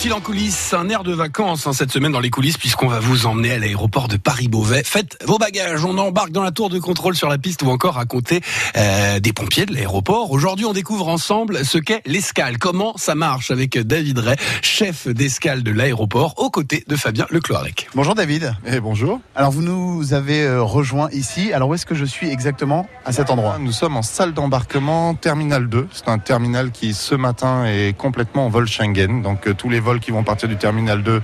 file en coulisses, un air de vacances hein, cette semaine dans les coulisses puisqu'on va vous emmener à l'aéroport de Paris-Beauvais. Faites vos bagages, on embarque dans la tour de contrôle sur la piste ou encore à compter euh, des pompiers de l'aéroport. Aujourd'hui, on découvre ensemble ce qu'est l'escale, comment ça marche avec David Ray, chef d'escale de l'aéroport, aux côtés de Fabien Lecloirec. Bonjour David. Et eh, bonjour. Alors vous nous avez euh, rejoint ici. Alors où est-ce que je suis exactement à cet endroit? Nous sommes en salle d'embarquement terminal 2. C'est un terminal qui ce matin est complètement en vol Schengen. Donc euh, tous les vols qui vont partir du terminal 2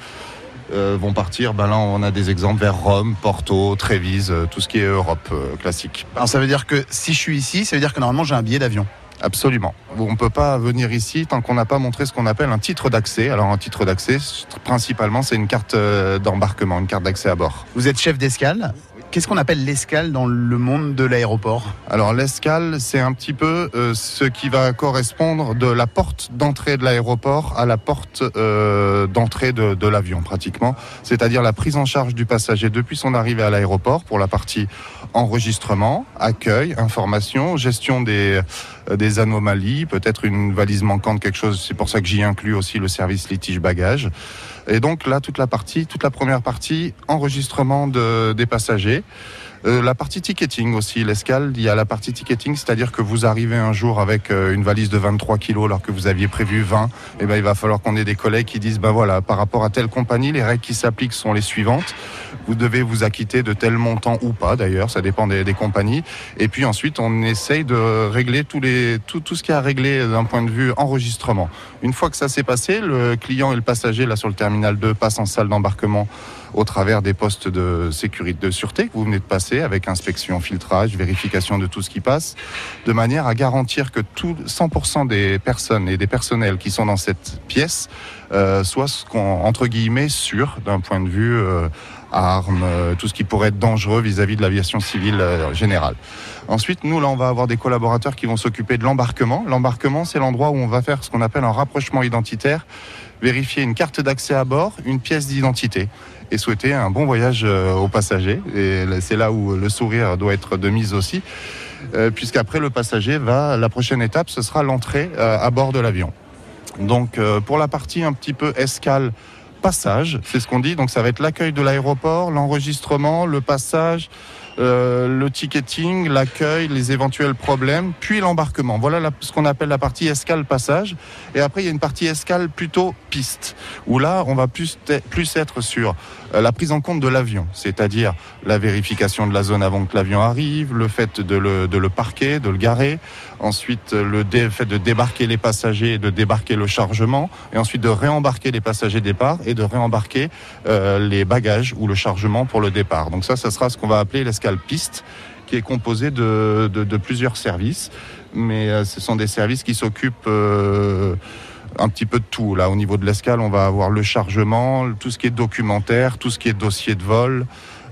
euh, vont partir. Ben là, on a des exemples vers Rome, Porto, Trévise, euh, tout ce qui est Europe classique. Alors ça veut dire que si je suis ici, ça veut dire que normalement j'ai un billet d'avion Absolument. On ne peut pas venir ici tant qu'on n'a pas montré ce qu'on appelle un titre d'accès. Alors un titre d'accès, principalement, c'est une carte d'embarquement, une carte d'accès à bord. Vous êtes chef d'escale Qu'est-ce qu'on appelle l'escale dans le monde de l'aéroport Alors l'escale, c'est un petit peu euh, ce qui va correspondre de la porte d'entrée de l'aéroport à la porte euh, d'entrée de, l'avion pratiquement. C'est-à-dire la prise en charge du passager depuis son arrivée à l'aéroport pour la partie enregistrement, accueil, information, gestion des, des anomalies, peut-être une valise manquante, quelque chose. C'est pour ça que j'y inclus aussi le service litige bagage. Et donc là, toute la partie, toute la première partie, enregistrement de, des passagers. Euh, la partie ticketing aussi, l'escale, il y a la partie ticketing, c'est-à-dire que vous arrivez un jour avec euh, une valise de 23 kilos alors que vous aviez prévu 20, et eh ben il va falloir qu'on ait des collègues qui disent ben voilà, par rapport à telle compagnie, les règles qui s'appliquent sont les suivantes. Vous devez vous acquitter de tel montant ou pas d'ailleurs, ça dépend des, compagnies. Et puis ensuite, on essaye de régler tout ce qui a à régler d'un point de vue enregistrement. Une fois que ça s'est passé, le client et le passager là sur le terminal 2 passent en salle d'embarquement au travers des postes de sécurité, de sûreté que vous venez de passer avec inspection, filtrage, vérification de tout ce qui passe, de manière à garantir que tout 100% des personnes et des personnels qui sont dans cette pièce euh, soient entre guillemets sûrs d'un point de vue euh, armes, euh, tout ce qui pourrait être dangereux vis-à-vis de l'aviation civile euh, générale. Ensuite, nous, là, on va avoir des collaborateurs qui vont s'occuper de l'embarquement. L'embarquement, c'est l'endroit où on va faire ce qu'on appelle un rapprochement identitaire, vérifier une carte d'accès à bord, une pièce d'identité et souhaiter un bon voyage euh, aux passagers. Et c'est là où le sourire doit être de mise aussi, puisqu'après le passager va, la prochaine étape, ce sera l'entrée à bord de l'avion. Donc pour la partie un petit peu escale, passage, c'est ce qu'on dit. Donc ça va être l'accueil de l'aéroport, l'enregistrement, le passage, euh, le ticketing, l'accueil, les éventuels problèmes, puis l'embarquement. Voilà ce qu'on appelle la partie escale passage. Et après, il y a une partie escale plutôt piste, où là, on va plus, plus être sur euh, la prise en compte de l'avion, c'est-à-dire la vérification de la zone avant que l'avion arrive, le fait de le, de le parquer, de le garer, ensuite le fait de débarquer les passagers de débarquer le chargement, et ensuite de réembarquer les passagers départ et de réembarquer euh, les bagages ou le chargement pour le départ. Donc ça, ça sera ce qu'on va appeler l'escale piste qui est composé de, plusieurs services. Mais euh, ce sont des services qui s'occupent euh, un petit peu de tout. Là, au niveau de l'escale, on va avoir le chargement, tout ce qui est documentaire, tout ce qui est dossier de vol.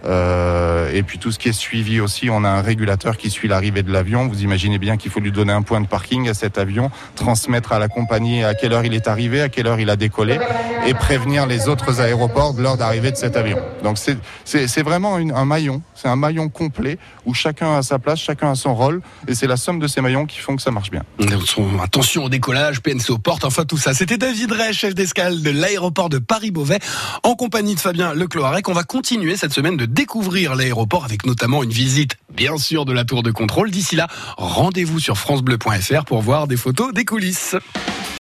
Euh, et puis tout ce qui est suivi aussi, on a un régulateur qui suit l'arrivée de l'avion. Vous imaginez bien qu'il faut lui donner un point de parking à cet avion, transmettre à la compagnie à quelle heure il est arrivé, à quelle heure il a décollé, et prévenir les autres aéroports de l'heure d'arrivée de cet avion. Donc c'est vraiment un maillon, c'est un maillon complet où chacun a sa place, chacun a son rôle, et c'est la somme de ces maillons qui font que ça marche bien. Attention au décollage, PNC aux portes, enfin tout ça. C'était David Ray, chef d'escale de l'aéroport de Paris-Beauvais, en compagnie de Fabien Lecloarec. On va continuer cette semaine de découvrir l'aéroport avec notamment une visite, bien sûr, de la tour de contrôle. D'ici là, rendez-vous sur francebleu.fr pour voir des photos des coulisses.